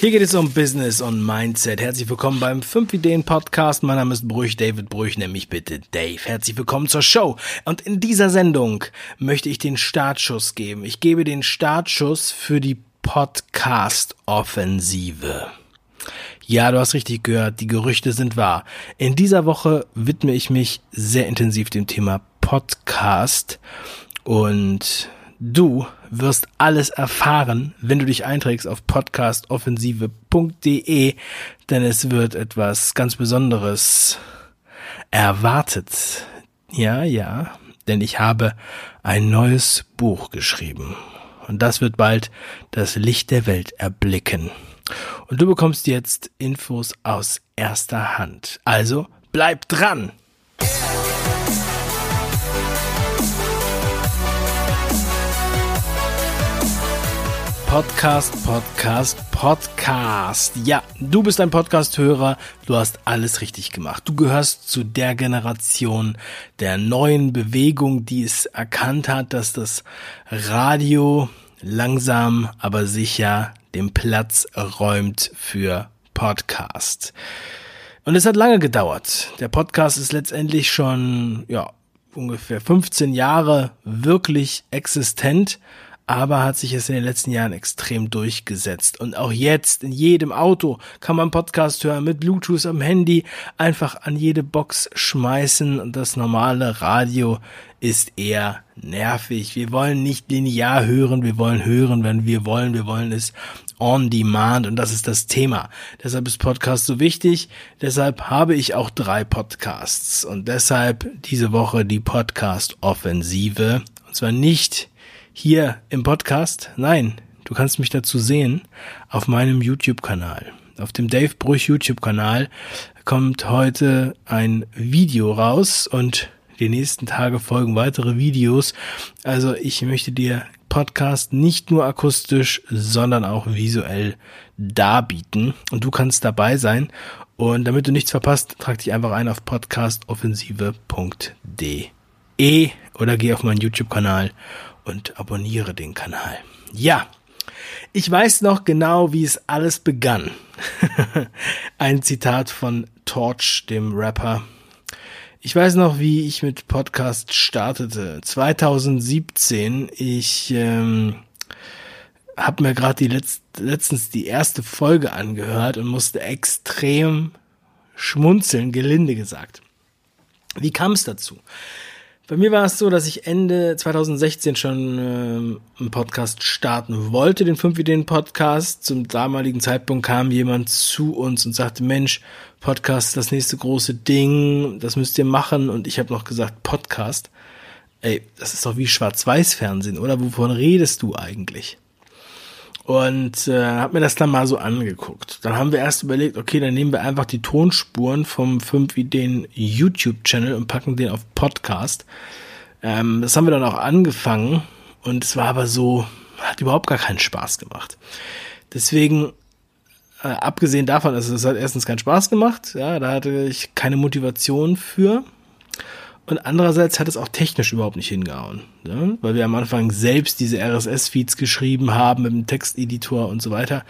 Hier geht es um Business und Mindset. Herzlich willkommen beim 5 Ideen Podcast. Mein Name ist Brüch, David Brüch, nenn mich bitte Dave. Herzlich willkommen zur Show. Und in dieser Sendung möchte ich den Startschuss geben. Ich gebe den Startschuss für die Podcast-Offensive. Ja, du hast richtig gehört, die Gerüchte sind wahr. In dieser Woche widme ich mich sehr intensiv dem Thema Podcast und Du wirst alles erfahren, wenn du dich einträgst auf podcastoffensive.de, denn es wird etwas ganz Besonderes erwartet. Ja, ja, denn ich habe ein neues Buch geschrieben. Und das wird bald das Licht der Welt erblicken. Und du bekommst jetzt Infos aus erster Hand. Also bleib dran! Podcast, Podcast, Podcast. Ja, du bist ein Podcast-Hörer, du hast alles richtig gemacht. Du gehörst zu der Generation der neuen Bewegung, die es erkannt hat, dass das Radio langsam, aber sicher den Platz räumt für Podcast. Und es hat lange gedauert. Der Podcast ist letztendlich schon, ja, ungefähr 15 Jahre wirklich existent aber hat sich es in den letzten Jahren extrem durchgesetzt. Und auch jetzt in jedem Auto kann man Podcast hören mit Bluetooth am Handy, einfach an jede Box schmeißen. Und das normale Radio ist eher nervig. Wir wollen nicht linear hören, wir wollen hören, wenn wir wollen, wir wollen es on demand. Und das ist das Thema. Deshalb ist Podcast so wichtig, deshalb habe ich auch drei Podcasts. Und deshalb diese Woche die Podcast Offensive und zwar nicht hier im Podcast. Nein, du kannst mich dazu sehen auf meinem YouTube-Kanal. Auf dem Dave Brüch YouTube-Kanal kommt heute ein Video raus und die nächsten Tage folgen weitere Videos. Also ich möchte dir Podcast nicht nur akustisch, sondern auch visuell darbieten und du kannst dabei sein. Und damit du nichts verpasst, trag dich einfach ein auf podcastoffensive.de oder geh auf meinen YouTube-Kanal und abonniere den Kanal. Ja, ich weiß noch genau, wie es alles begann. Ein Zitat von Torch, dem Rapper. Ich weiß noch, wie ich mit Podcast startete. 2017. Ich ähm, habe mir gerade letzt, letztens die erste Folge angehört und musste extrem schmunzeln, gelinde gesagt. Wie kam es dazu? Bei mir war es so, dass ich Ende 2016 schon ähm, einen Podcast starten wollte, den 5 Ideen Podcast. Zum damaligen Zeitpunkt kam jemand zu uns und sagte, Mensch, Podcast das nächste große Ding, das müsst ihr machen. Und ich habe noch gesagt, Podcast. Ey, das ist doch wie Schwarz-Weiß-Fernsehen, oder? Wovon redest du eigentlich? Und äh, habe mir das dann mal so angeguckt. Dann haben wir erst überlegt, okay, dann nehmen wir einfach die Tonspuren vom 5 Ideen YouTube-Channel und packen den auf Podcast. Ähm, das haben wir dann auch angefangen und es war aber so, hat überhaupt gar keinen Spaß gemacht. Deswegen, äh, abgesehen davon, also es hat erstens keinen Spaß gemacht, ja, da hatte ich keine Motivation für. Und andererseits hat es auch technisch überhaupt nicht hingehauen, ne? weil wir am Anfang selbst diese RSS-Feeds geschrieben haben mit dem Texteditor und so weiter.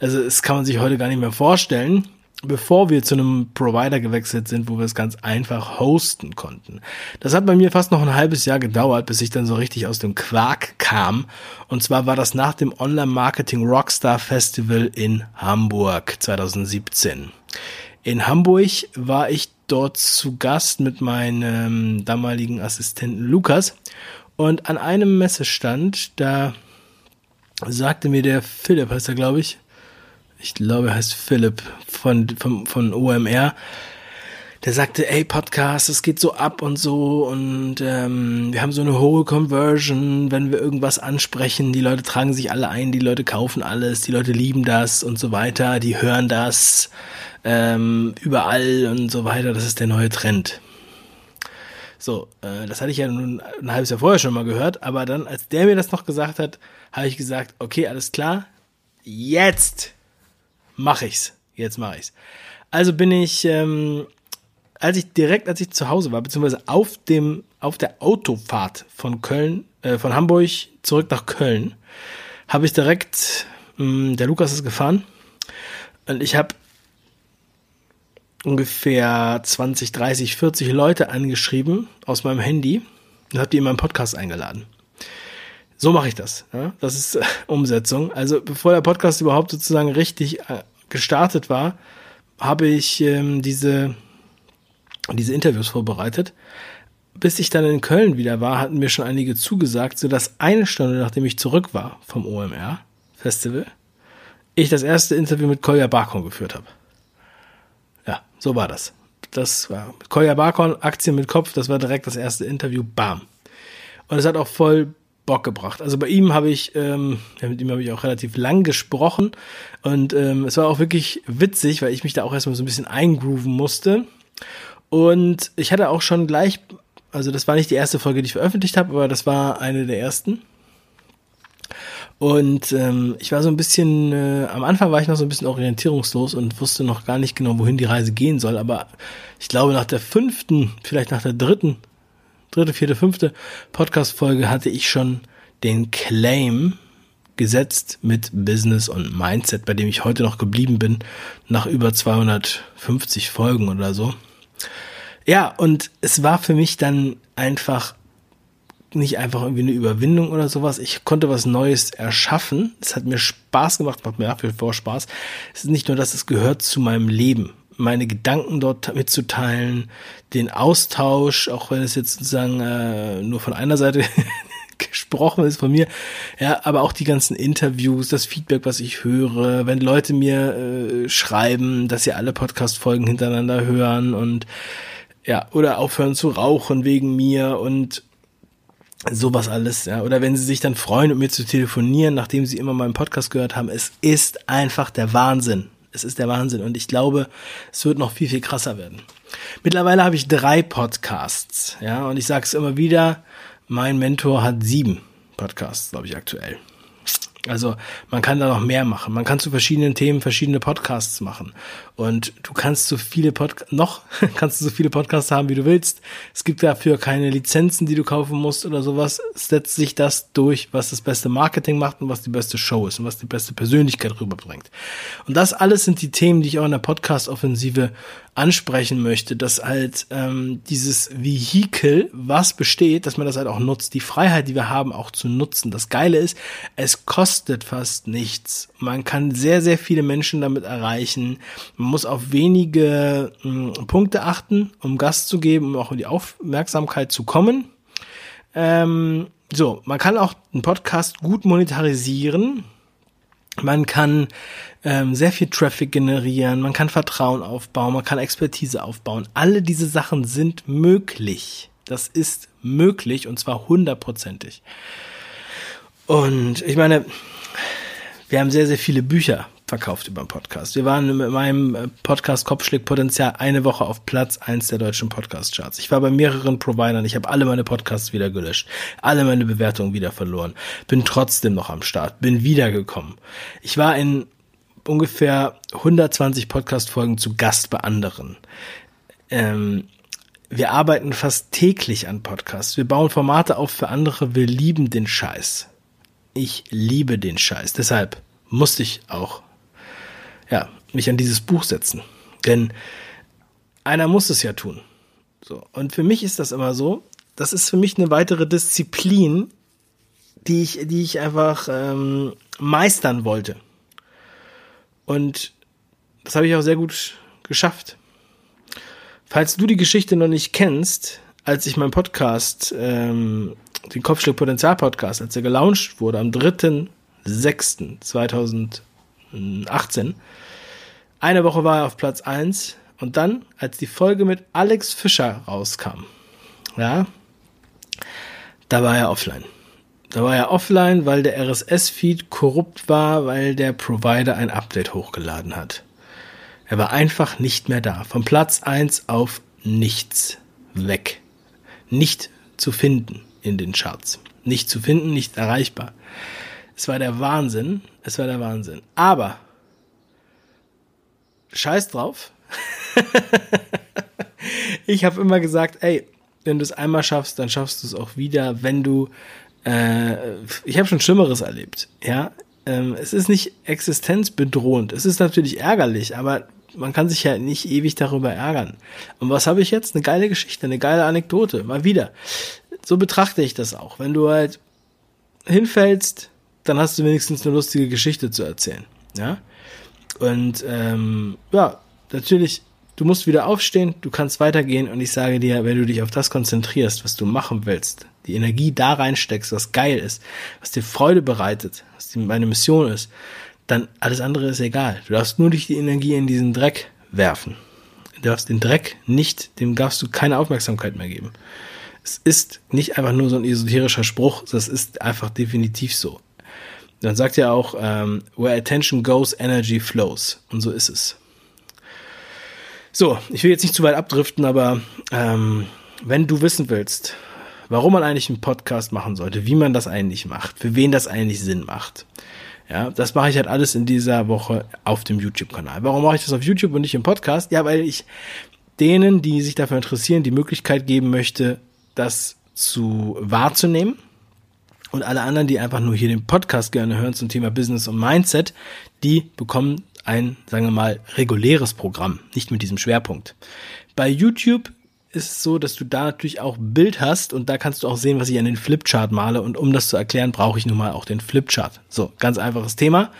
Also es kann man sich heute gar nicht mehr vorstellen, bevor wir zu einem Provider gewechselt sind, wo wir es ganz einfach hosten konnten. Das hat bei mir fast noch ein halbes Jahr gedauert, bis ich dann so richtig aus dem Quark kam. Und zwar war das nach dem Online-Marketing Rockstar Festival in Hamburg 2017. In Hamburg war ich dort zu Gast mit meinem damaligen Assistenten Lukas. Und an einem Messestand, da sagte mir der Philipp, heißt er, glaube ich, ich glaube, er heißt Philipp von, von, von OMR, der sagte, ey, Podcast, es geht so ab und so und ähm, wir haben so eine hohe Conversion, wenn wir irgendwas ansprechen, die Leute tragen sich alle ein, die Leute kaufen alles, die Leute lieben das und so weiter, die hören das ähm, überall und so weiter. Das ist der neue Trend. So, äh, das hatte ich ja nun ein halbes Jahr vorher schon mal gehört, aber dann, als der mir das noch gesagt hat, habe ich gesagt, okay, alles klar, jetzt mache ich's. Jetzt mache ich's. Also bin ich, ähm, als ich direkt, als ich zu Hause war, beziehungsweise auf dem, auf der Autofahrt von Köln, äh, von Hamburg zurück nach Köln, habe ich direkt, mh, mm, der Lukas ist gefahren, Und ich habe ungefähr 20, 30, 40 Leute angeschrieben aus meinem Handy und habe die in meinen Podcast eingeladen. So mache ich das. Ja? Das ist äh, Umsetzung. Also bevor der Podcast überhaupt sozusagen richtig äh, gestartet war, habe ich ähm, diese, diese Interviews vorbereitet. Bis ich dann in Köln wieder war, hatten mir schon einige zugesagt, so dass eine Stunde nachdem ich zurück war vom OMR Festival, ich das erste Interview mit Kolja Barkon geführt habe. Ja, so war das. Das war Kolja Barkon, Aktien mit Kopf, das war direkt das erste Interview, bam. Und es hat auch voll Bock gebracht. Also bei ihm habe ich, ähm, mit ihm habe ich auch relativ lang gesprochen und ähm, es war auch wirklich witzig, weil ich mich da auch erstmal so ein bisschen eingrooven musste. Und ich hatte auch schon gleich, also das war nicht die erste Folge, die ich veröffentlicht habe, aber das war eine der ersten. Und ähm, ich war so ein bisschen, äh, am Anfang war ich noch so ein bisschen orientierungslos und wusste noch gar nicht genau, wohin die Reise gehen soll. Aber ich glaube, nach der fünften, vielleicht nach der dritten dritte, vierte, fünfte Podcast-Folge hatte ich schon den Claim gesetzt mit Business und Mindset, bei dem ich heute noch geblieben bin, nach über 250 Folgen oder so. Ja, und es war für mich dann einfach nicht einfach irgendwie eine Überwindung oder sowas. Ich konnte was Neues erschaffen. Es hat mir Spaß gemacht, macht mir nach wie vor Spaß. Es ist nicht nur, dass es gehört zu meinem Leben meine Gedanken dort mitzuteilen, den Austausch, auch wenn es jetzt sozusagen äh, nur von einer Seite gesprochen ist von mir, ja, aber auch die ganzen Interviews, das Feedback, was ich höre, wenn Leute mir äh, schreiben, dass sie alle Podcast-Folgen hintereinander hören und ja, oder aufhören zu rauchen wegen mir und sowas alles, ja, oder wenn sie sich dann freuen, mit mir zu telefonieren, nachdem sie immer meinen Podcast gehört haben, es ist einfach der Wahnsinn. Es ist der Wahnsinn. Und ich glaube, es wird noch viel, viel krasser werden. Mittlerweile habe ich drei Podcasts, ja, und ich sage es immer wieder, mein Mentor hat sieben Podcasts, glaube ich, aktuell. Also man kann da noch mehr machen. Man kann zu verschiedenen Themen verschiedene Podcasts machen. Und du kannst so viele Podcasts, noch kannst du so viele Podcasts haben, wie du willst. Es gibt dafür keine Lizenzen, die du kaufen musst oder sowas. Setzt sich das durch, was das beste Marketing macht und was die beste Show ist und was die beste Persönlichkeit rüberbringt. Und das alles sind die Themen, die ich auch in der Podcast-Offensive ansprechen möchte, dass halt ähm, dieses Vehikel, was besteht, dass man das halt auch nutzt, die Freiheit, die wir haben, auch zu nutzen. Das Geile ist, es kostet fast nichts. Man kann sehr, sehr viele Menschen damit erreichen. Man muss auf wenige mh, hm, Punkte achten, um Gast zu geben, um auch in die Aufmerksamkeit zu kommen. Ähm, so, man kann auch einen Podcast gut monetarisieren. Man kann ähm, sehr viel Traffic generieren, man kann Vertrauen aufbauen, man kann Expertise aufbauen. Alle diese Sachen sind möglich. Das ist möglich und zwar hundertprozentig. Und ich meine, wir haben sehr, sehr viele Bücher verkauft über den Podcast. Wir waren mit meinem äh, Podcast Kopfschläg Potenzial eine Woche auf Platz eins der deutschen Podcast-Charts. Ich war bei mehreren Providern, ich habe alle meine Podcasts wieder gelöscht, alle meine Bewertungen wieder verloren, bin trotzdem noch am Start, bin wiedergekommen. Ich war in ungefähr 120 Podcast-Folgen zu Gast bei anderen. Ähm, wir arbeiten fast täglich an Podcasts. Wir bauen Formate auf für andere. Wir lieben den Scheiß. Ich liebe den Scheiß. Deshalb musste ich auch ja, mich an dieses Buch setzen. Denn einer muss es ja tun. So. Und für mich ist das immer so, das ist für mich eine weitere Disziplin, die ich, die ich einfach ähm, meistern wollte. Und das habe ich auch sehr gut geschafft. Falls du die Geschichte noch nicht kennst, als ich meinen Podcast, ähm, den Kopfschlag Potenzial Podcast, als er gelauncht wurde am 3.6.2000 18. Eine Woche war er auf Platz 1 und dann, als die Folge mit Alex Fischer rauskam, ja, da war er offline. Da war er offline, weil der RSS-Feed korrupt war, weil der Provider ein Update hochgeladen hat. Er war einfach nicht mehr da. Von Platz 1 auf nichts. Weg. Nicht zu finden in den Charts. Nicht zu finden, nicht erreichbar. Es war der Wahnsinn. Es war der Wahnsinn. Aber scheiß drauf. ich habe immer gesagt, ey, wenn du es einmal schaffst, dann schaffst du es auch wieder, wenn du äh, ich habe schon Schlimmeres erlebt, ja. ähm, es ist nicht existenzbedrohend. Es ist natürlich ärgerlich, aber man kann sich ja nicht ewig darüber ärgern. Und was habe ich jetzt? Eine geile Geschichte, eine geile Anekdote. Mal wieder. So betrachte ich das auch. Wenn du halt hinfällst, dann hast du wenigstens eine lustige Geschichte zu erzählen. Ja. Und ähm, ja, natürlich, du musst wieder aufstehen, du kannst weitergehen und ich sage dir, wenn du dich auf das konzentrierst, was du machen willst, die Energie da reinsteckst, was geil ist, was dir Freude bereitet, was meine Mission ist, dann alles andere ist egal. Du darfst nur durch die Energie in diesen Dreck werfen. Du darfst den Dreck nicht, dem darfst du keine Aufmerksamkeit mehr geben. Es ist nicht einfach nur so ein esoterischer Spruch, das ist einfach definitiv so. Dann sagt er auch, ähm, where attention goes, energy flows. Und so ist es. So, ich will jetzt nicht zu weit abdriften, aber ähm, wenn du wissen willst, warum man eigentlich einen Podcast machen sollte, wie man das eigentlich macht, für wen das eigentlich Sinn macht, ja, das mache ich halt alles in dieser Woche auf dem YouTube-Kanal. Warum mache ich das auf YouTube und nicht im Podcast? Ja, weil ich denen, die sich dafür interessieren, die Möglichkeit geben möchte, das zu wahrzunehmen. Und alle anderen, die einfach nur hier den Podcast gerne hören zum Thema Business und Mindset, die bekommen ein, sagen wir mal, reguläres Programm, nicht mit diesem Schwerpunkt. Bei YouTube ist es so, dass du da natürlich auch Bild hast und da kannst du auch sehen, was ich an den Flipchart male. Und um das zu erklären, brauche ich nun mal auch den Flipchart. So, ganz einfaches Thema.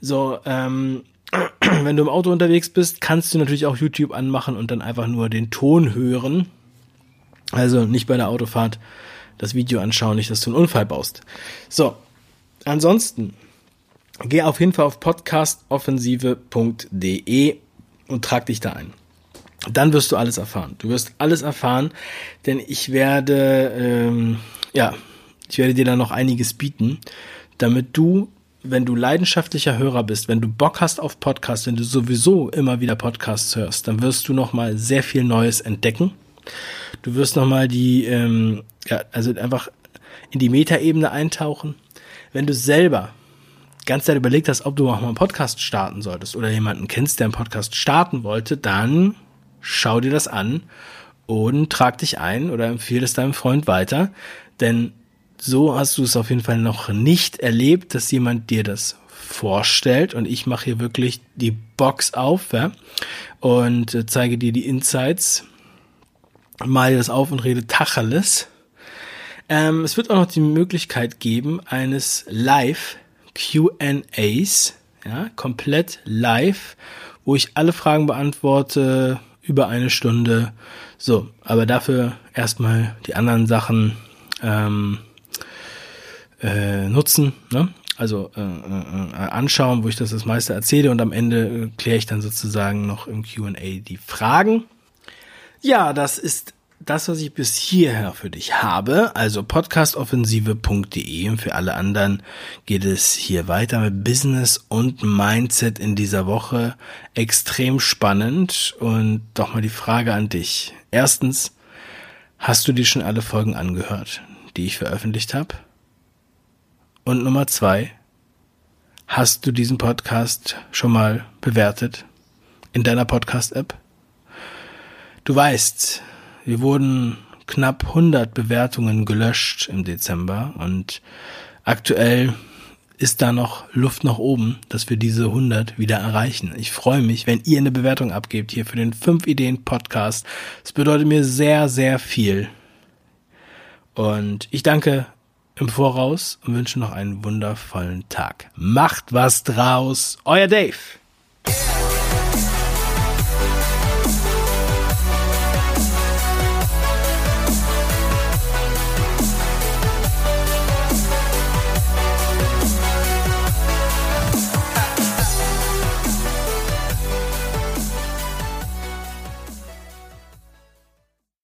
So, ähm, wenn du im Auto unterwegs bist, kannst du natürlich auch YouTube anmachen und dann einfach nur den Ton hören. Also nicht bei der Autofahrt das Video anschauen, nicht, dass du einen Unfall baust. So, ansonsten geh auf jeden Fall auf podcastoffensive.de und trag dich da ein dann wirst du alles erfahren. Du wirst alles erfahren, denn ich werde, ähm, ja, ich werde dir da noch einiges bieten, damit du, wenn du leidenschaftlicher Hörer bist, wenn du Bock hast auf Podcasts, wenn du sowieso immer wieder Podcasts hörst, dann wirst du noch mal sehr viel Neues entdecken. Du wirst noch mal die, ähm, ja, also einfach in die Metaebene eintauchen. Wenn du selber ganz Zeit überlegt hast, ob du auch mal einen Podcast starten solltest oder jemanden kennst, der einen Podcast starten wollte, dann schau dir das an und trag dich ein oder empfehle es deinem Freund weiter, denn so hast du es auf jeden Fall noch nicht erlebt, dass jemand dir das vorstellt und ich mache hier wirklich die Box auf ja, und äh, zeige dir die Insights, mal das auf und rede Tacheles. Ähm, es wird auch noch die Möglichkeit geben eines Live Q&As, ja, komplett live, wo ich alle Fragen beantworte, über eine Stunde. So, aber dafür erstmal die anderen Sachen ähm, äh, nutzen, ne? also äh, äh, anschauen, wo ich das das meiste erzähle und am Ende äh, kläre ich dann sozusagen noch im QA die Fragen. Ja, das ist das, was ich bis hierher für dich habe, also podcastoffensive.de. Für alle anderen geht es hier weiter mit Business und Mindset in dieser Woche. Extrem spannend und doch mal die Frage an dich. Erstens, hast du dir schon alle Folgen angehört, die ich veröffentlicht habe? Und Nummer zwei, hast du diesen Podcast schon mal bewertet in deiner Podcast-App? Du weißt, wir wurden knapp 100 Bewertungen gelöscht im Dezember und aktuell ist da noch Luft nach oben, dass wir diese 100 wieder erreichen. Ich freue mich, wenn ihr eine Bewertung abgebt hier für den 5 Ideen Podcast. Es bedeutet mir sehr, sehr viel. Und ich danke im Voraus und wünsche noch einen wundervollen Tag. Macht was draus. Euer Dave.